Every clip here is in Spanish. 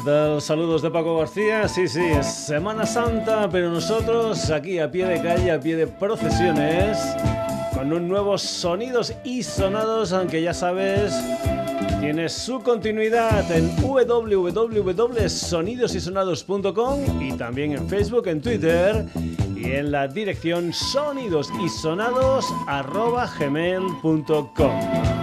¿Qué tal? Saludos de Paco García. Sí, sí, Semana Santa, pero nosotros aquí a pie de calle, a pie de procesiones, con un nuevo sonidos y sonados, aunque ya sabes, tiene su continuidad en www.sonidosysonados.com y también en Facebook, en Twitter y en la dirección sonidosysonados.gmail.com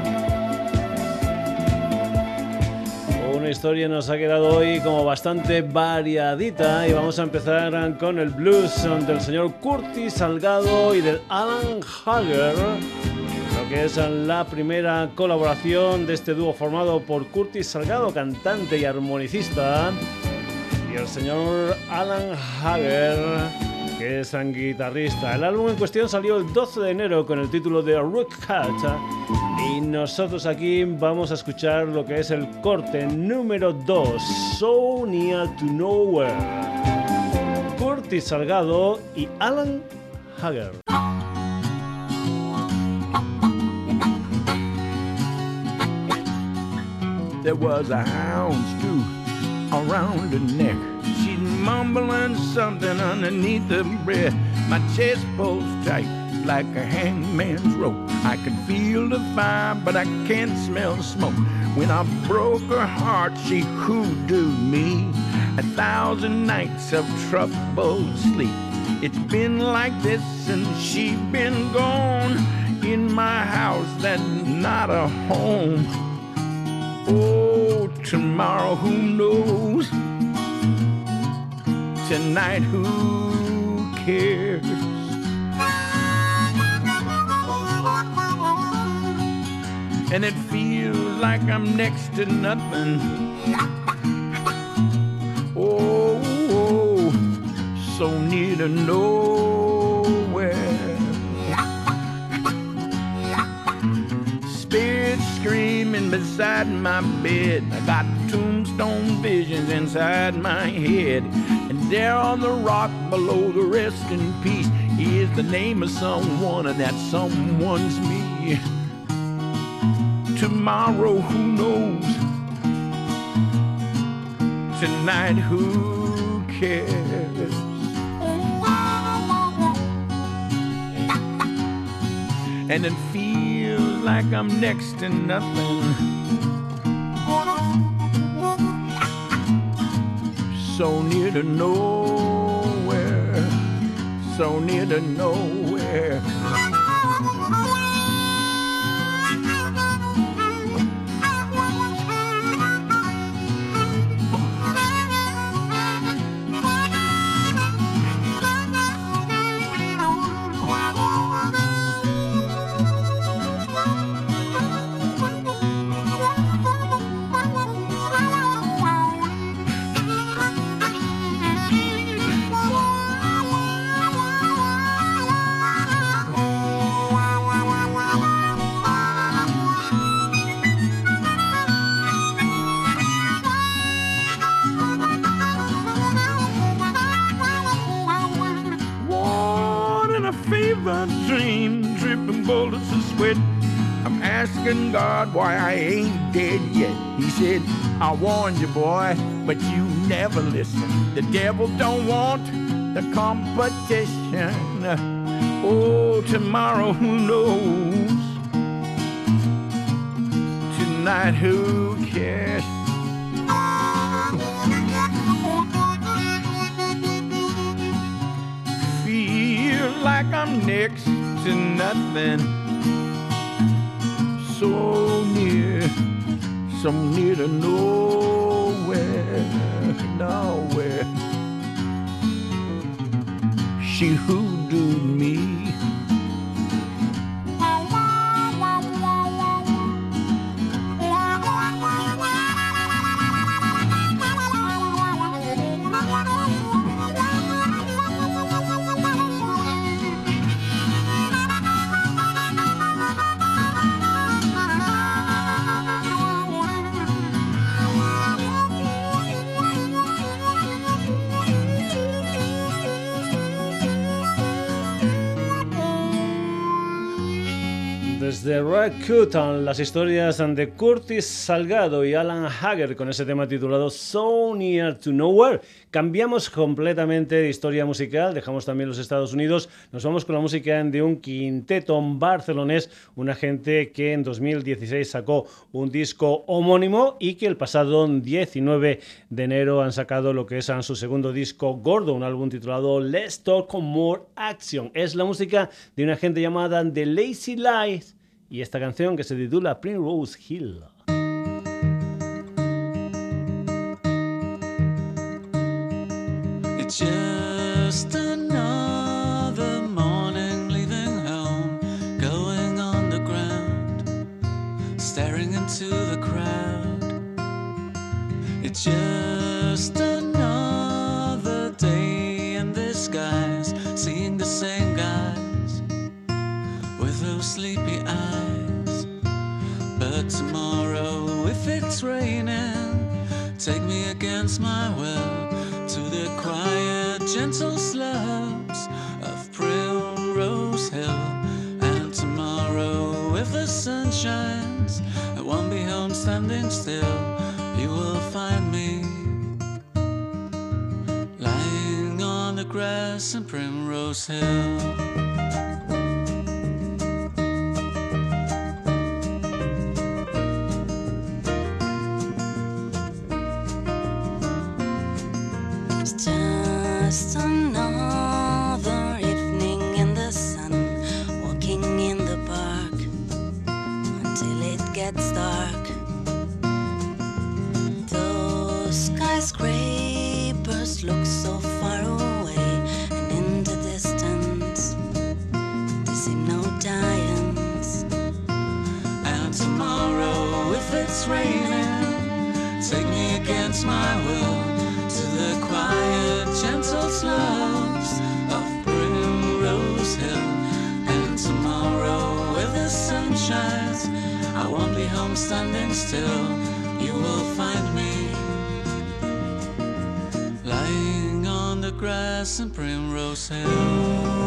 Historia nos ha quedado hoy como bastante variadita y vamos a empezar con el blues del señor Curtis Salgado y del Alan Hager, lo que es la primera colaboración de este dúo formado por Curtis Salgado, cantante y armonicista, y el señor Alan Hager que es un guitarrista. El álbum en cuestión salió el 12 de enero con el título de Rook Cat y nosotros aquí vamos a escuchar lo que es el corte número 2, So Near to Nowhere. Curtis Salgado y Alan Hager. There was a hound stew around the neck. Mumbling something underneath the breath. My chest pulls tight like a hangman's rope. I can feel the fire, but I can't smell the smoke. When I broke her heart, she hoodooed me. A thousand nights of troubled sleep. It's been like this since she's been gone. In my house, that's not a home. Oh, tomorrow, who knows? Tonight, who cares? and it feels like I'm next to nothing. Oh, oh so near to nowhere. Spirit screaming beside my bed. I got tombstone visions inside my head. There on the rock below the rest in peace is the name of someone, and that someone's me tomorrow, who knows? Tonight, who cares? And it feels like I'm next to nothing. So near to nowhere, so near to nowhere. Dead yet. He said, I warned you, boy, but you never listen. The devil don't want the competition. Oh, tomorrow, who knows? Tonight, who cares? Feel like I'm next to nothing so near, so near to nowhere, nowhere. She hoodooed me de Rakuten, las historias de Curtis Salgado y Alan Hager con ese tema titulado So Near to Nowhere. Cambiamos completamente de historia musical, dejamos también los Estados Unidos, nos vamos con la música de un quinteto barcelonés, una gente que en 2016 sacó un disco homónimo y que el pasado 19 de enero han sacado lo que es su segundo disco gordo, un álbum titulado Let's Talk More Action. Es la música de una gente llamada The Lazy Lies y esta canción que se titula Primrose Hill. It's just another morning leaving home, going underground, staring into the crowd. It's just sleepy eyes. But tomorrow, if it's raining, take me against my will to the quiet, gentle slopes of Primrose Hill. And tomorrow, if the sun shines, I won't be home standing still. You will find me lying on the grass in Primrose Hill. standing still, you will find me lying on the grass in Primrose Hill.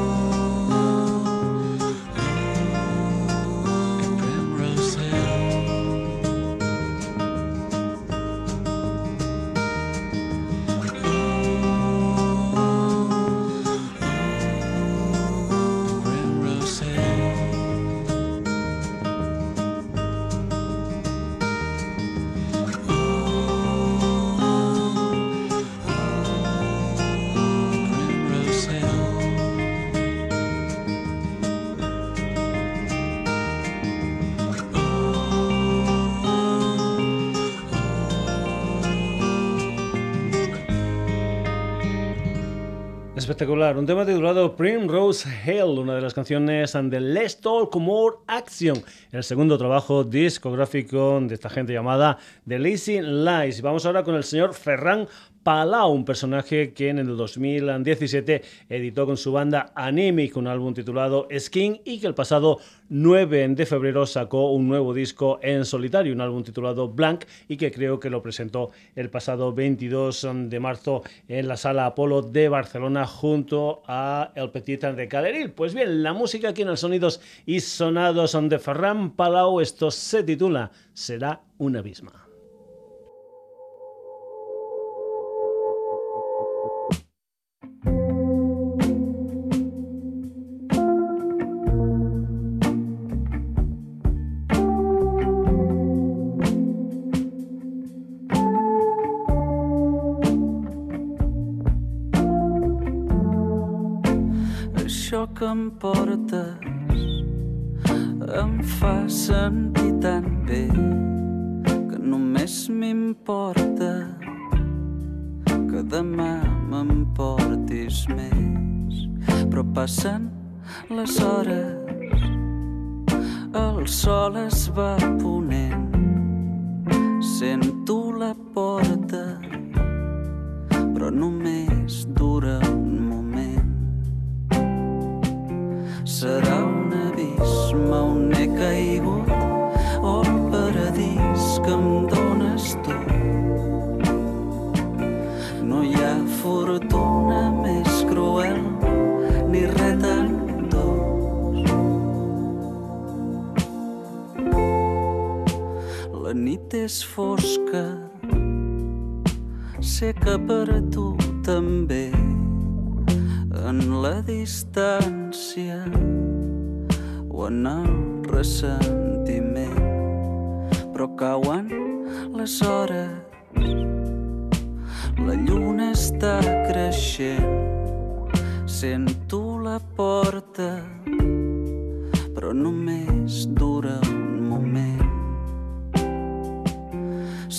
Un tema titulado Primrose Hill, una de las canciones de Let's Talk More Action, el segundo trabajo discográfico de esta gente llamada The Lazy Lies. Vamos ahora con el señor Ferran Palau, un personaje que en el 2017 editó con su banda Anemic un álbum titulado Skin y que el pasado 9 de febrero sacó un nuevo disco en solitario, un álbum titulado Blank y que creo que lo presentó el pasado 22 de marzo en la Sala Apolo de Barcelona junto a El Petit de Caleril. Pues bien, la música aquí en el Sonidos y Sonados de Ferran Palau, esto se titula Será un abismo.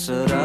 será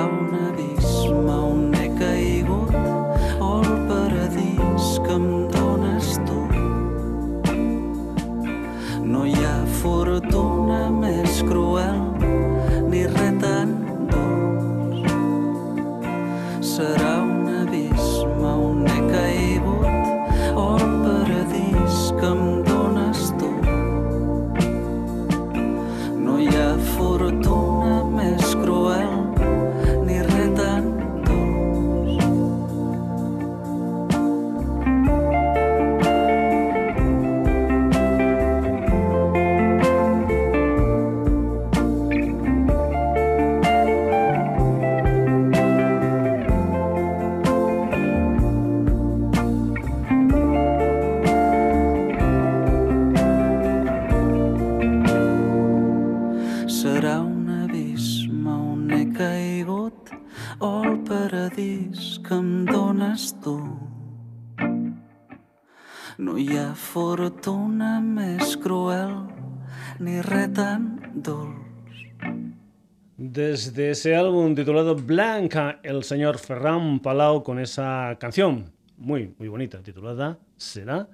Desde ese álbum titulado Blanca, el señor Ferran Palau con esa canción muy, muy bonita titulada Será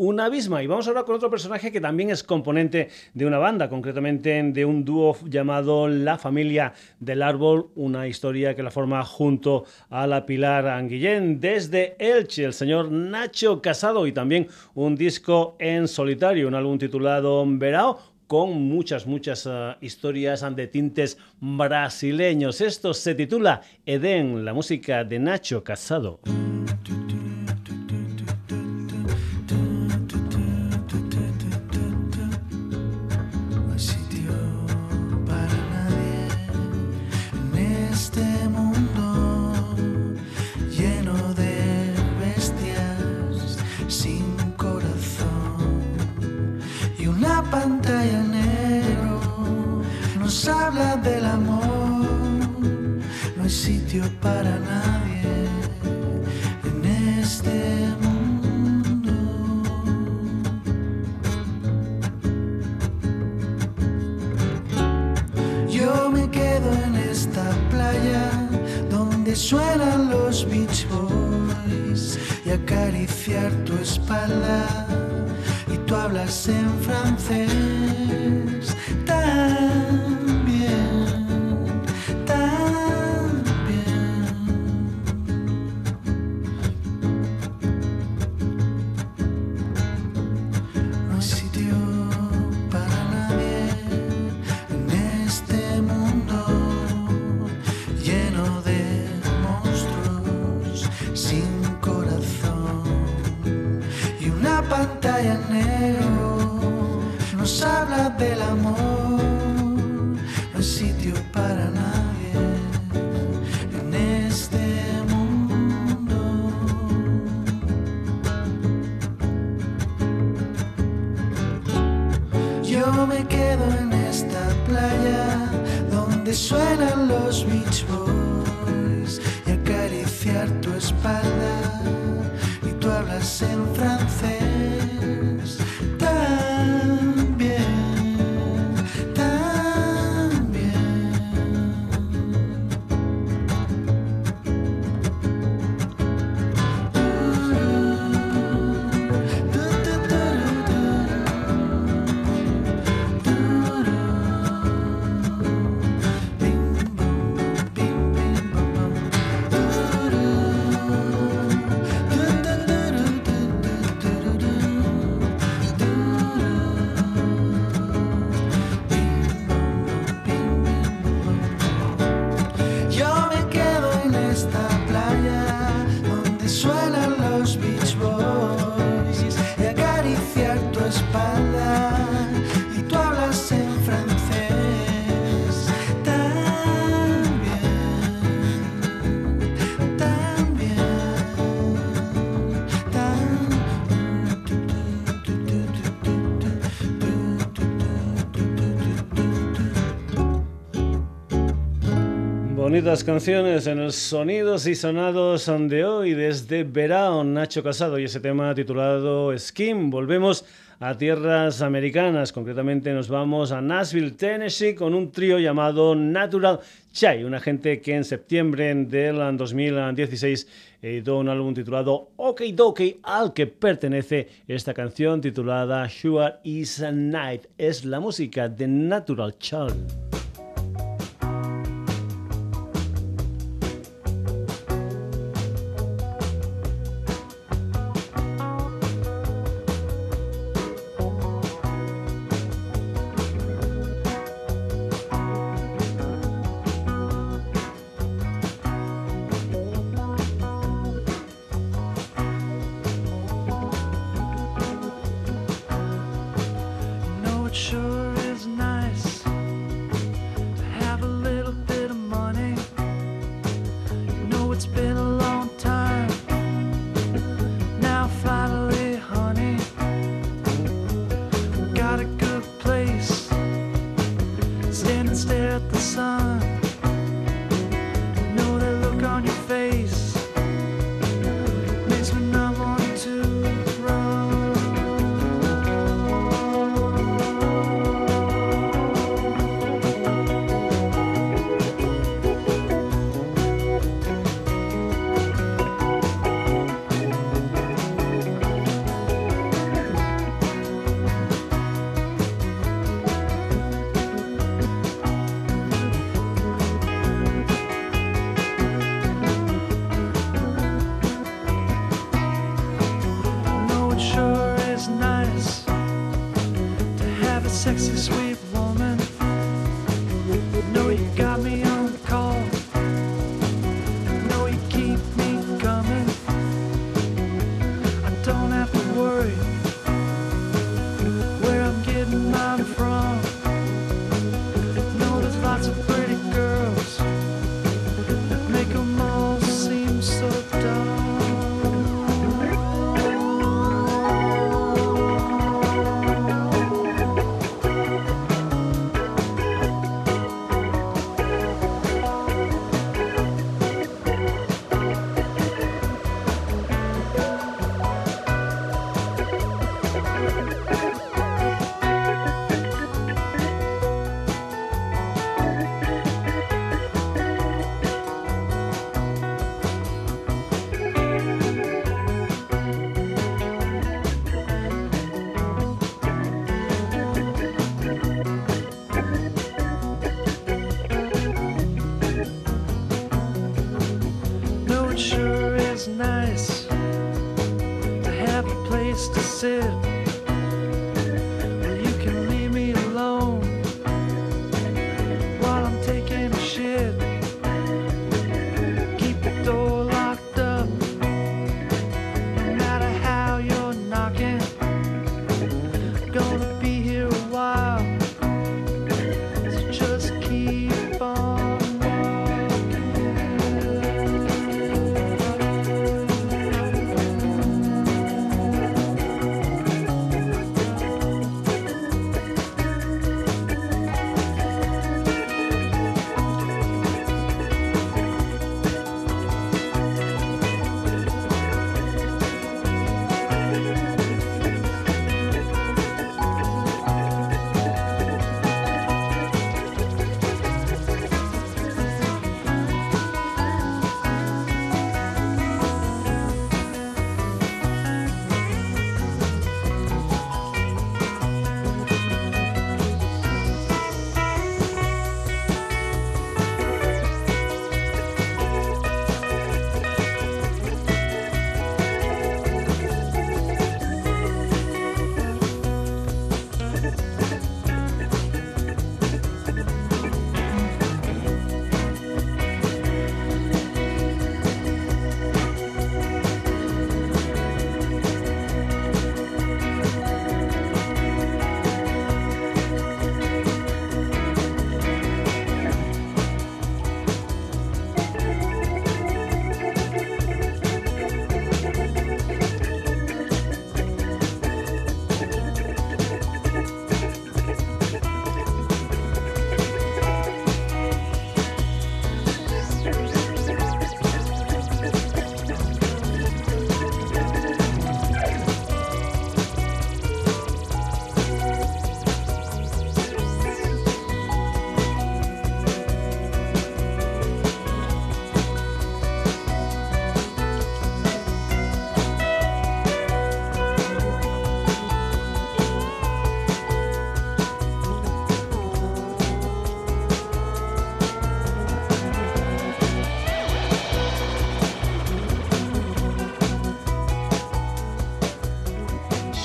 un abisma. Y vamos ahora con otro personaje que también es componente de una banda, concretamente de un dúo llamado La Familia del Árbol, una historia que la forma junto a la Pilar Anguillén desde Elche, el señor Nacho Casado y también un disco en solitario, un álbum titulado Verao con muchas, muchas eh, historias de tintes brasileños. Esto se titula Edén, la música de Nacho Casado. Pantalla negro nos habla del amor. No hay sitio para nadie en este mundo. Yo me quedo en esta playa donde suenan los Beach Boys y acariciar tu espalda from Francisco. Bonitas canciones en los sonidos y sonados de hoy desde Verano, Nacho Casado y ese tema titulado Skin. Volvemos a tierras americanas, concretamente nos vamos a Nashville, Tennessee, con un trío llamado Natural Chai, una gente que en septiembre del 2016 editó un álbum titulado OK Dokie, al que pertenece esta canción titulada Sure is a Night. Es la música de Natural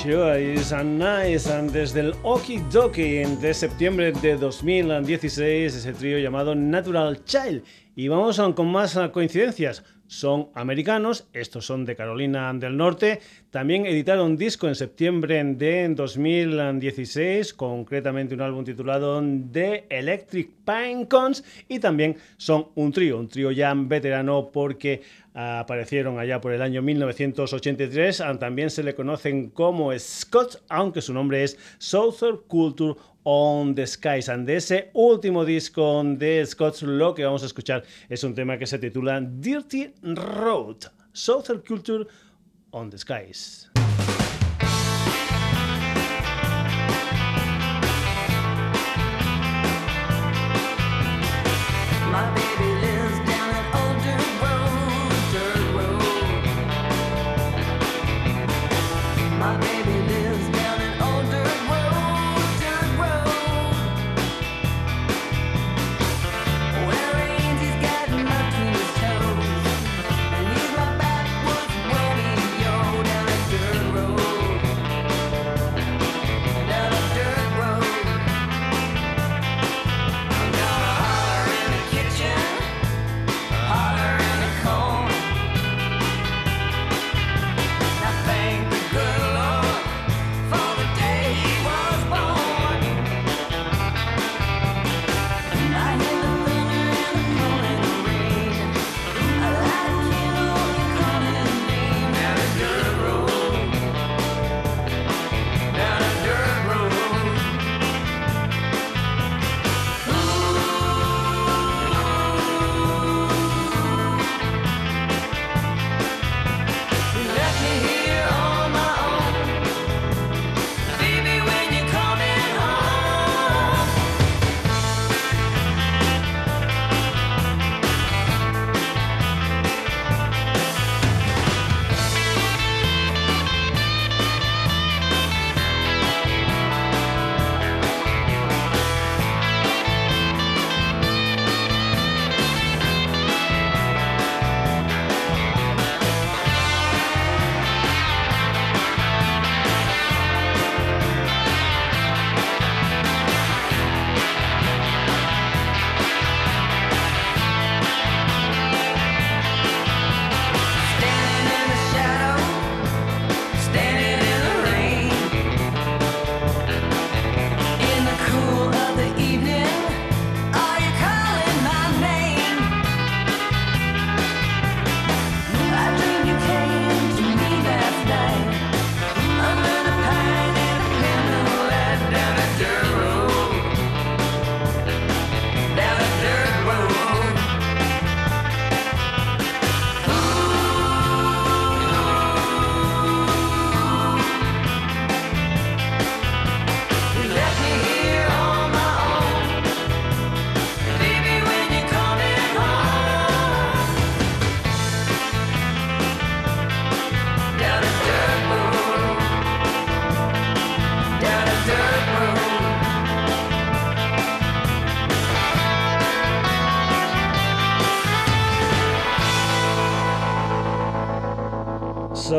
Chai. Is Nice desde el Okidoki de septiembre de 2016, ese trío llamado Natural Child. Y vamos con más coincidencias son americanos, estos son de Carolina del Norte. También editaron disco en septiembre de 2016, concretamente un álbum titulado The Electric Pinecons y también son un trío, un trío ya veterano porque aparecieron allá por el año 1983. También se le conocen como Scott, aunque su nombre es Southern Culture on the Skies. And de ese último disco de Scots, lo que vamos a escuchar es un tema que se titula Dirty Road, Southern Culture on the Skies.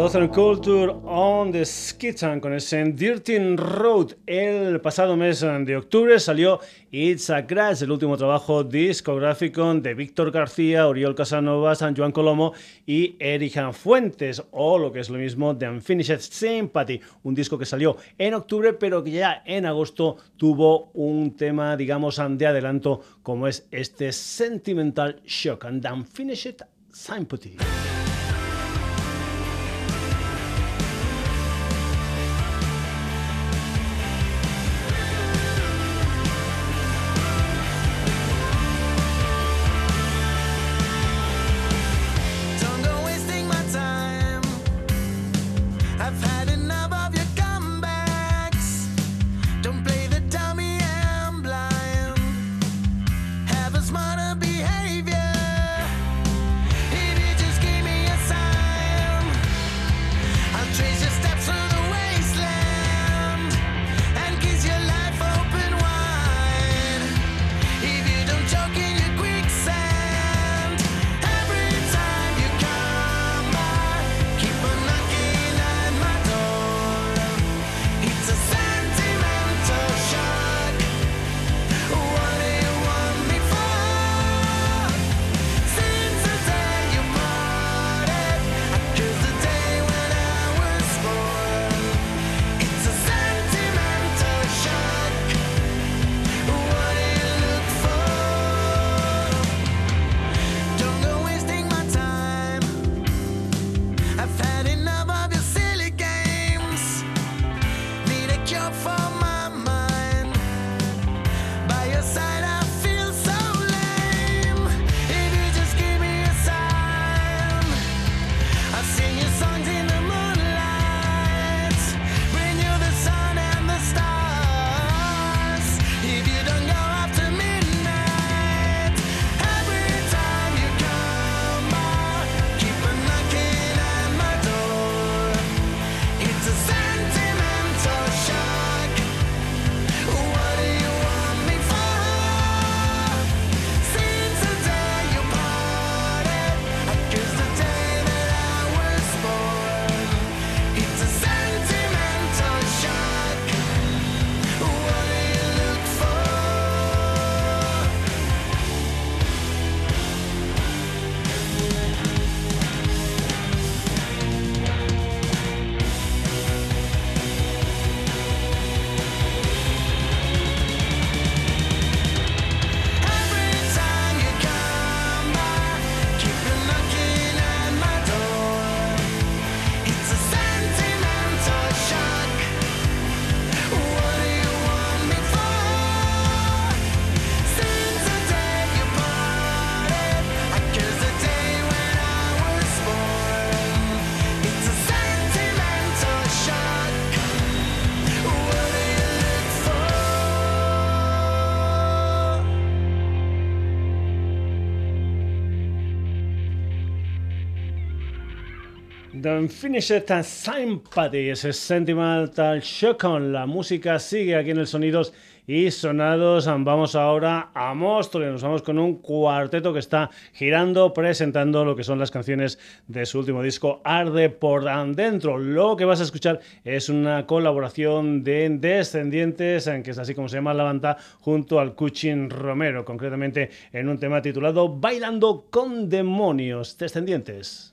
Southern Culture on the Skitan con ese Dirty Road. El pasado mes de octubre salió It's a Crash, el último trabajo discográfico de Víctor García, Oriol Casanova, San Juan Colomo y Erika Fuentes, o lo que es lo mismo, The Unfinished Sympathy, un disco que salió en octubre, pero que ya en agosto tuvo un tema, digamos, de adelanto, como es este Sentimental Shock and The Unfinished Sympathy. Behave. Don't Finish It Sympathy, ese Sentimental Shock on la música sigue aquí en el Sonidos y Sonados. Vamos ahora a Móstoles, nos vamos con un cuarteto que está girando, presentando lo que son las canciones de su último disco, Arde por dentro. Lo que vas a escuchar es una colaboración de Descendientes, que es así como se llama la banda, junto al Cuchin Romero, concretamente en un tema titulado Bailando con Demonios. Descendientes.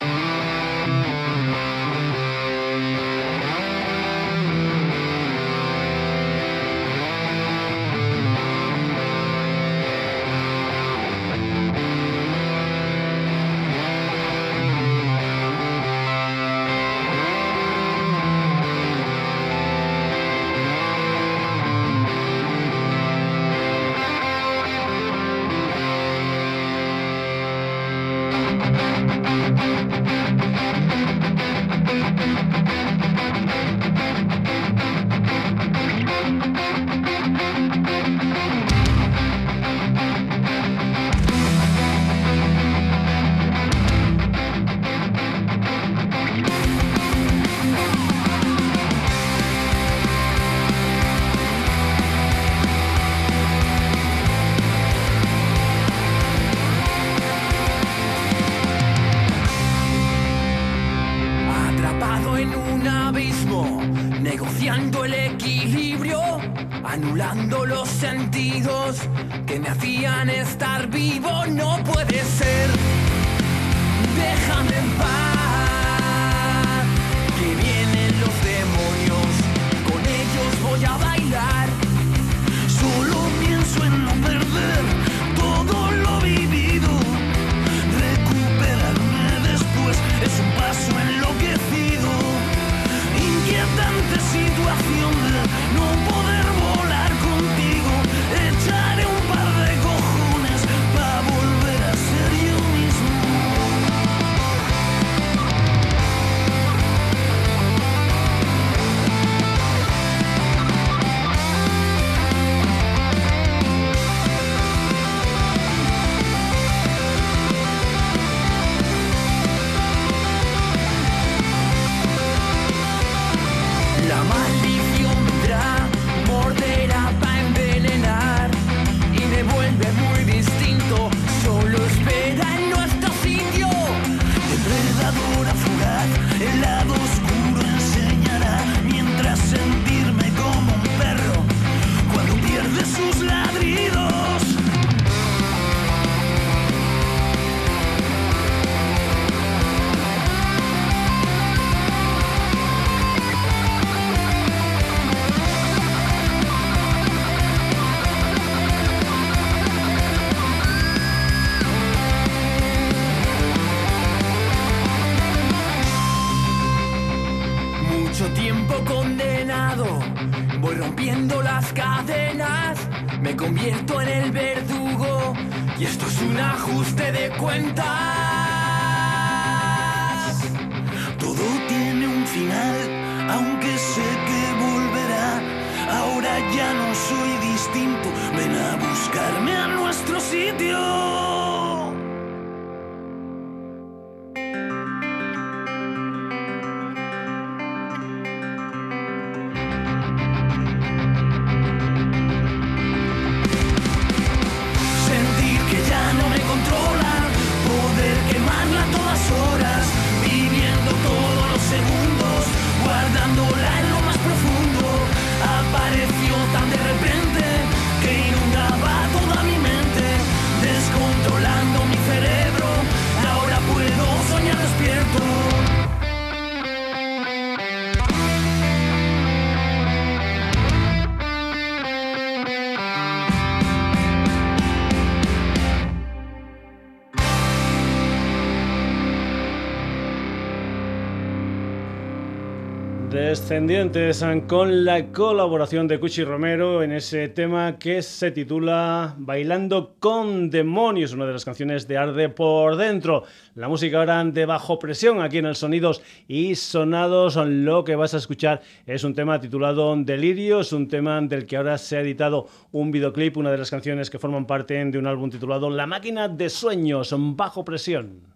Descendientes con la colaboración de Cuchi Romero en ese tema que se titula Bailando con demonios, una de las canciones de Arde por dentro. La música ahora de bajo presión aquí en el Sonidos y Sonados. Lo que vas a escuchar es un tema titulado Delirios, un tema del que ahora se ha editado un videoclip, una de las canciones que forman parte de un álbum titulado La máquina de sueños, bajo presión.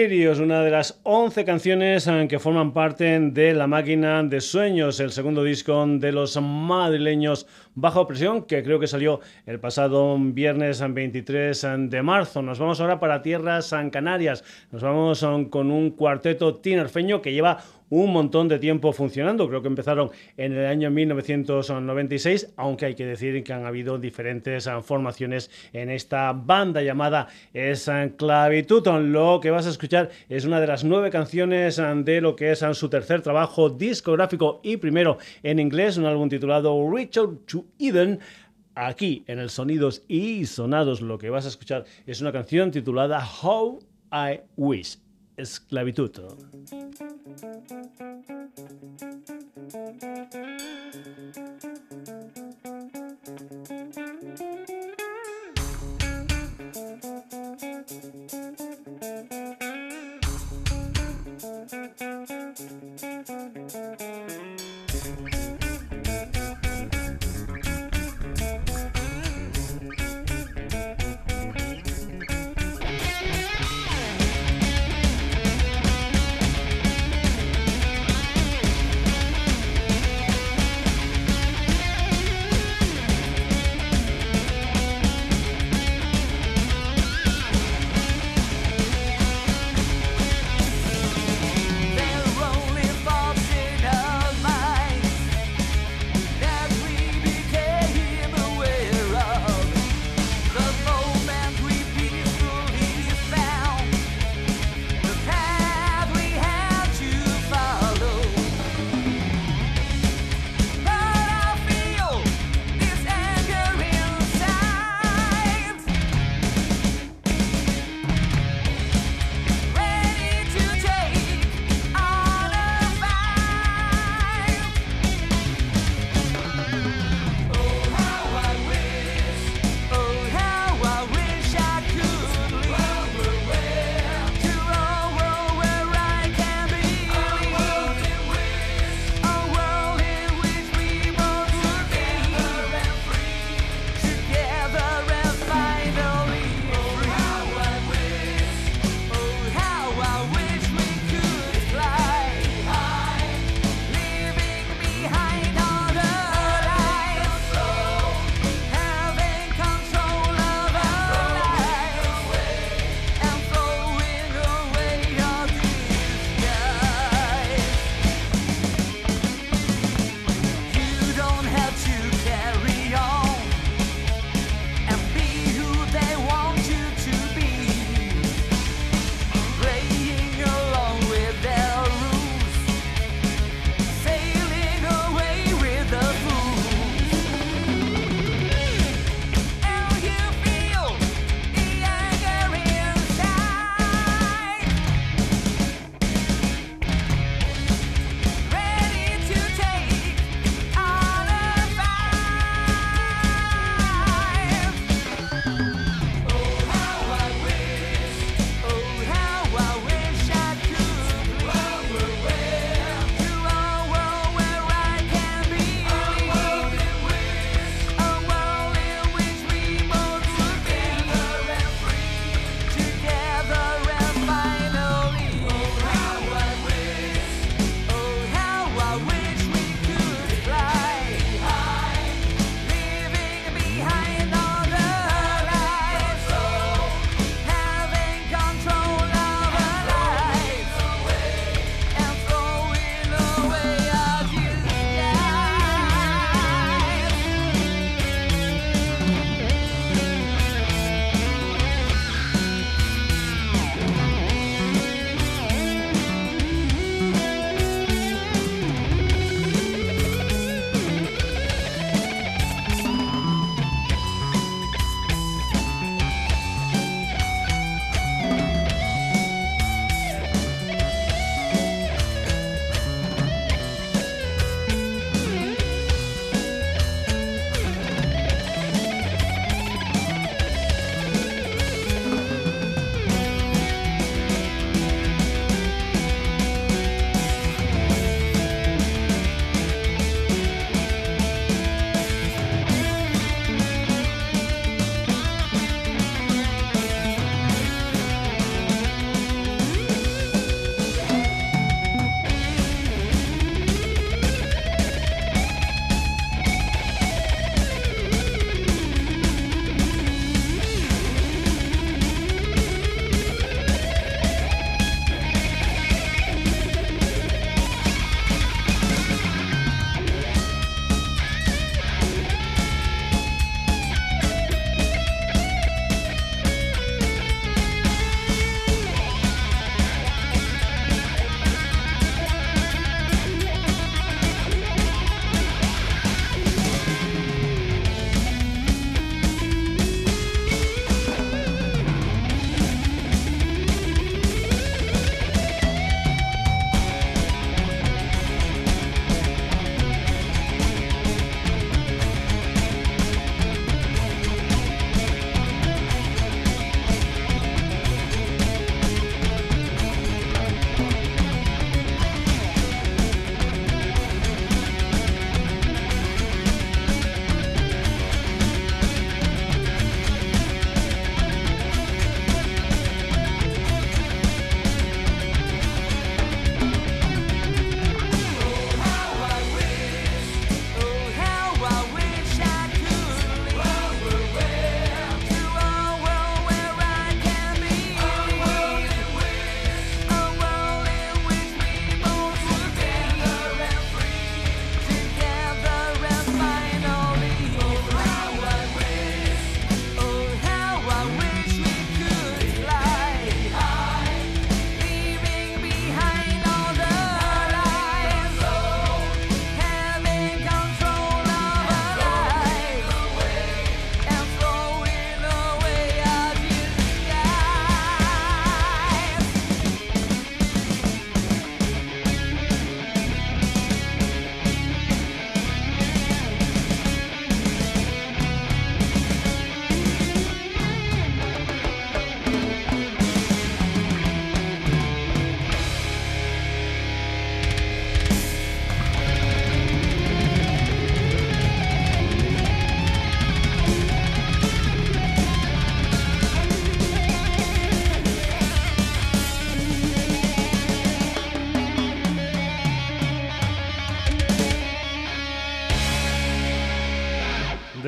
Delirios, una de las 11 canciones eh, que forman parte de La Máquina de Sueños, el segundo disco de los madrileños Bajo Presión, que creo que salió el pasado viernes 23 de marzo. Nos vamos ahora para Tierras Canarias. Nos vamos eh, con un cuarteto tinerfeño que lleva un montón de tiempo funcionando. Creo que empezaron en el año 1996, aunque hay que decir que han habido diferentes ah, formaciones en esta banda llamada Esclavitud. Lo que vas a escuchar es una de las nueve canciones ah, de lo que es ah, su tercer trabajo discográfico y primero en inglés, un álbum titulado Richard to Eden aquí en el Sonidos y Sonados lo que vas a escuchar es una canción titulada How I Wish esclavitud.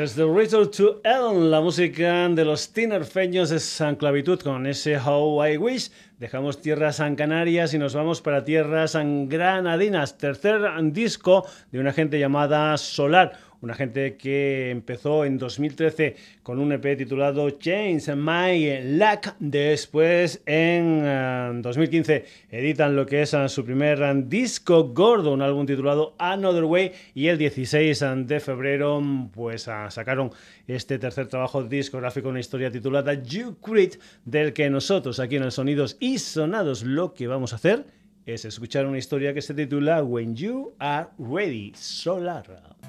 Desde Return to Ellen, la música de los tinerfeños de San Clavitud con ese How I Wish. Dejamos tierras San Canarias y nos vamos para tierras San Granadinas. Tercer disco de una gente llamada Solar una gente que empezó en 2013 con un EP titulado Change My Luck. Después, en 2015, eh, editan lo que es eh, su primer eh, disco gordo, un álbum titulado Another Way. Y el 16 de febrero, pues sacaron este tercer trabajo discográfico, una historia titulada You Creed, del que nosotros aquí en el Sonidos y Sonados lo que vamos a hacer es escuchar una historia que se titula When You Are Ready, Solar.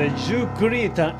De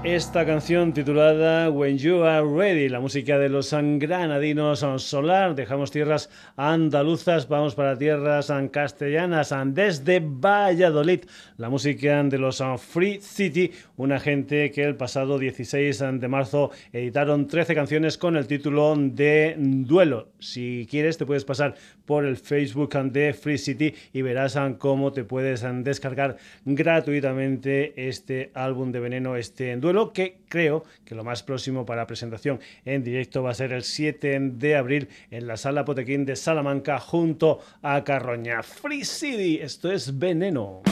esta canción titulada When You Are Ready, la música de los granadinos Solar. Dejamos tierras andaluzas, vamos para tierras castellanas, desde Valladolid, la música de los Free City, una gente que el pasado 16 de marzo editaron 13 canciones con el título de Duelo. Si quieres, te puedes pasar por el Facebook de Free City y verás cómo te puedes descargar gratuitamente este álbum de Veneno, este duelo, que creo que lo más próximo para presentación en directo va a ser el 7 de abril en la Sala Potequín de Salamanca junto a Carroña. Free City, esto es Veneno.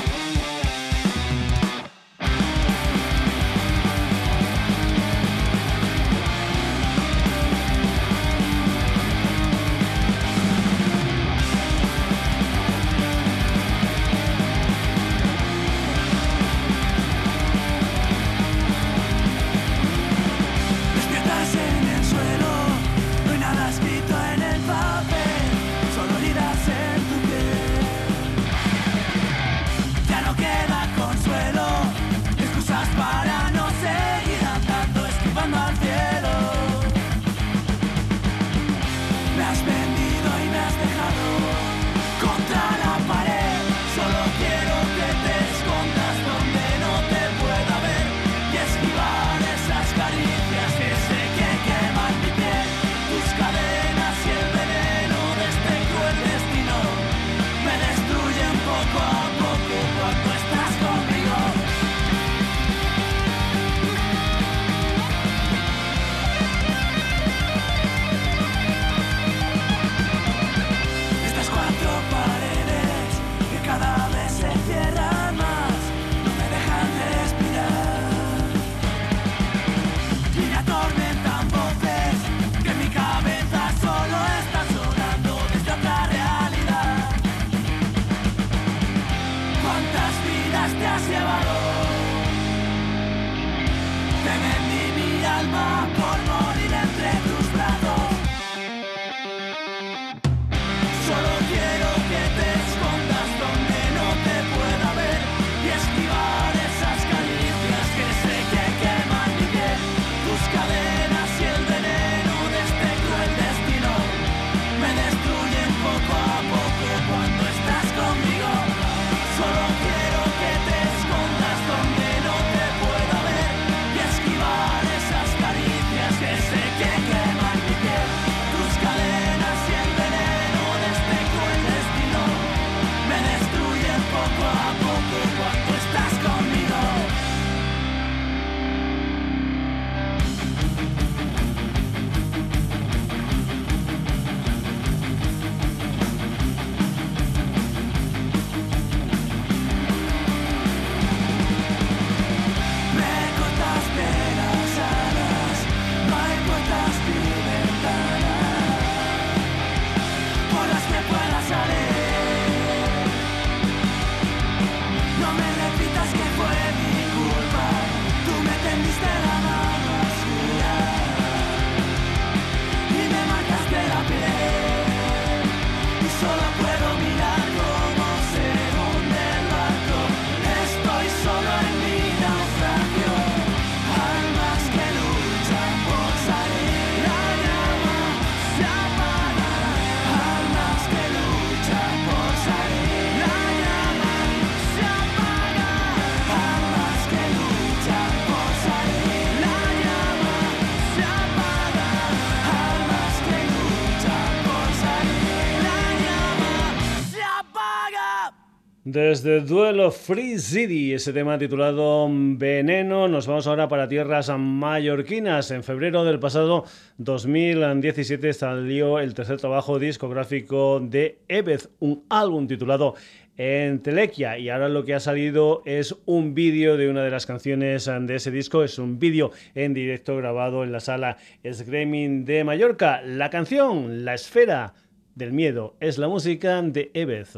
Desde Duelo Free City, ese tema titulado Veneno, nos vamos ahora para tierras mallorquinas. En febrero del pasado 2017 salió el tercer trabajo discográfico de Ebez, un álbum titulado Entelequia y ahora lo que ha salido es un vídeo de una de las canciones de ese disco, es un vídeo en directo grabado en la sala Screaming de Mallorca. La canción, La Esfera del Miedo, es la música de Ebez.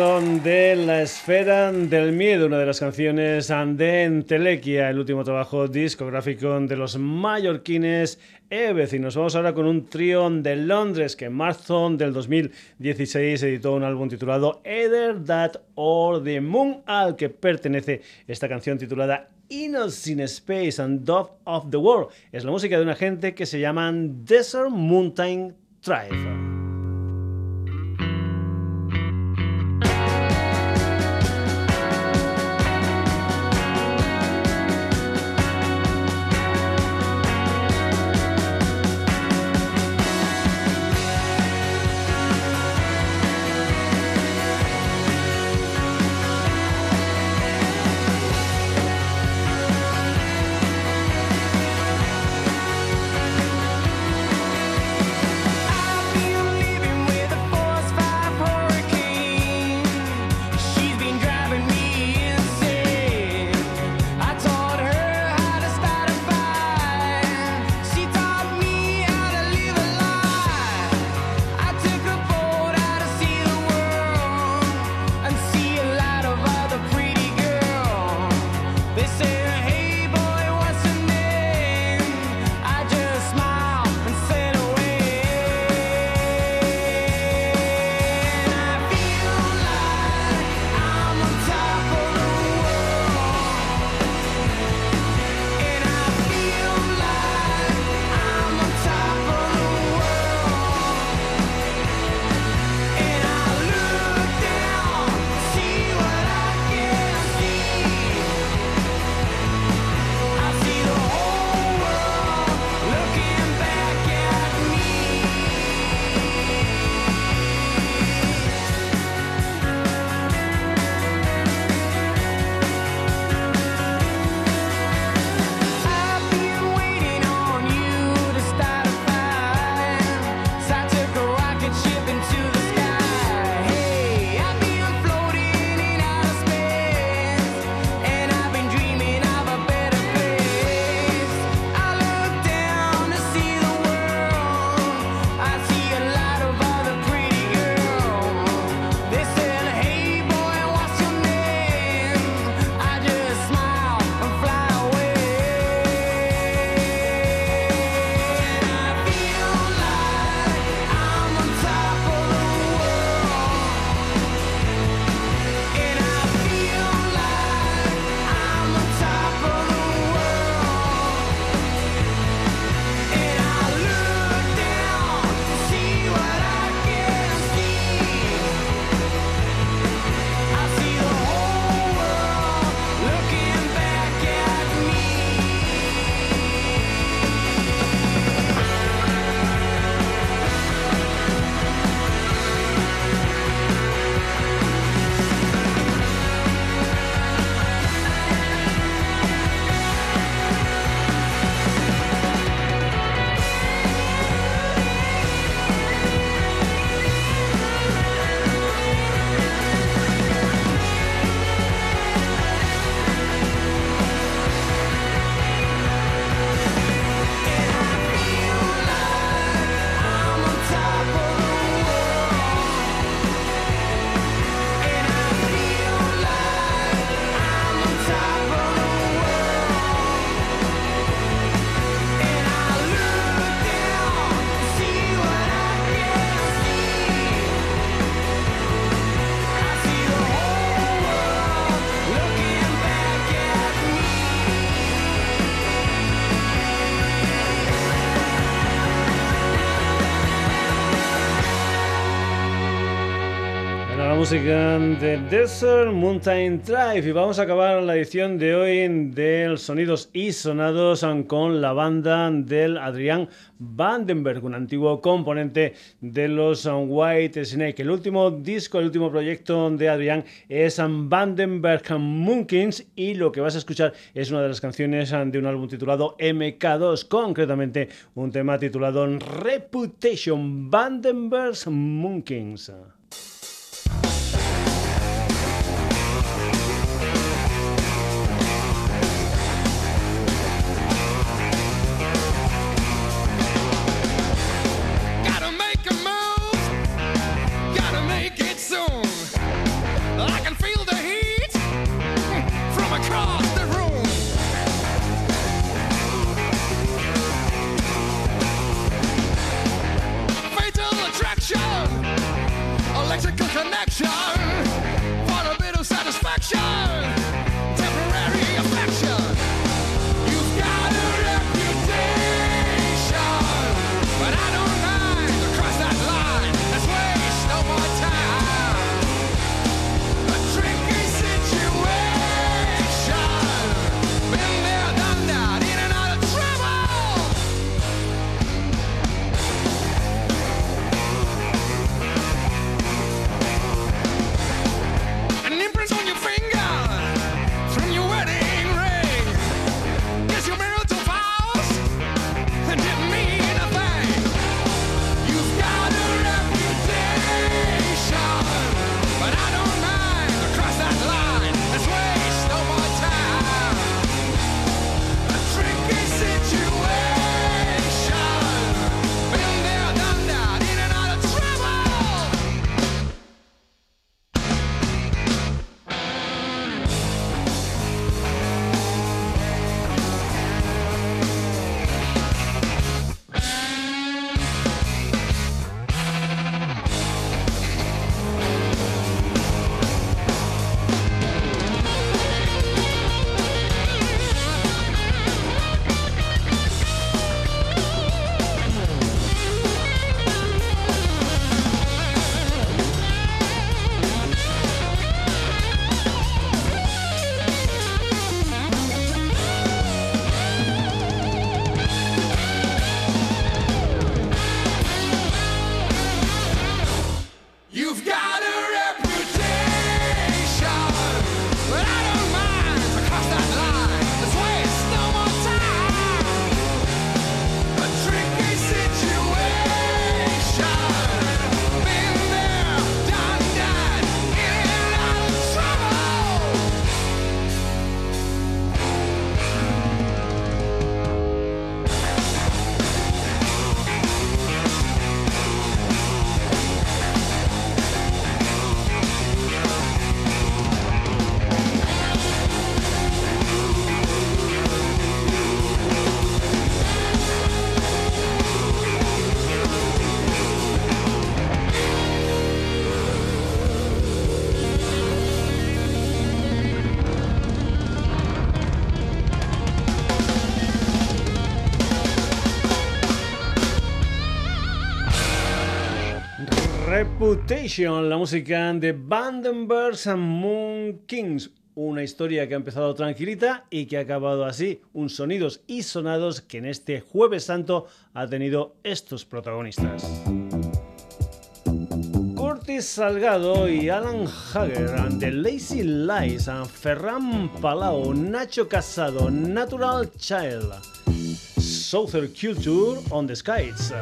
De La Esfera del Miedo, una de las canciones de Entelequia, el último trabajo discográfico de los mallorquines Eves. Y nos vamos ahora con un trío de Londres que en marzo del 2016 editó un álbum titulado Either That or the Moon, al que pertenece esta canción titulada Innocent Space and Dove of the World. Es la música de una gente que se llaman Desert Mountain Tribe. Música de Desert Mountain Drive y vamos a acabar la edición de hoy del Sonidos y Sonados con la banda del Adrián Vandenberg, un antiguo componente de los White Snake. El último disco, el último proyecto de Adrián es Vandenberg Moonkins y lo que vas a escuchar es una de las canciones de un álbum titulado MK2, concretamente un tema titulado Reputation Vandenberg Moonkins. La música de Vandenbergs and Moon Kings. Una historia que ha empezado tranquilita y que ha acabado así. Un sonidos y sonados que en este Jueves Santo ha tenido estos protagonistas. Curtis Salgado y Alan Hager, The Lazy Lies, Ferran Palau, Nacho Casado, Natural Child, Southern Culture on the Skies.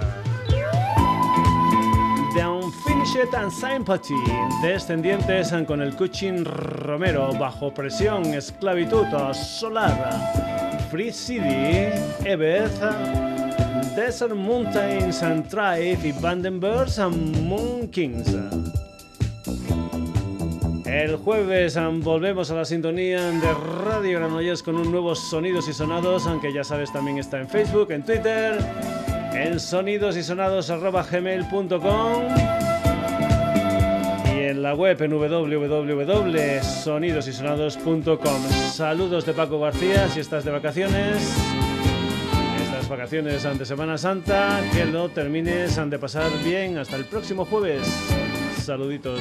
The Unfinished and Sympathy, descendientes con el Cuchin Romero, Bajo Presión, Esclavitud, Solar, Free City, Ebeth, Desert Mountains and Tribe y Vandenbergs and Moon Kings. El jueves volvemos a la sintonía de Radio Granollers con un nuevo Sonidos y Sonados, aunque ya sabes también está en Facebook, en Twitter en sonidosysonados.gmail.com y en la web en www.sonidosysonados.com. Saludos de Paco García si estás de vacaciones. Estas vacaciones ante Semana Santa, que lo termines, han de pasar bien. Hasta el próximo jueves. Saluditos.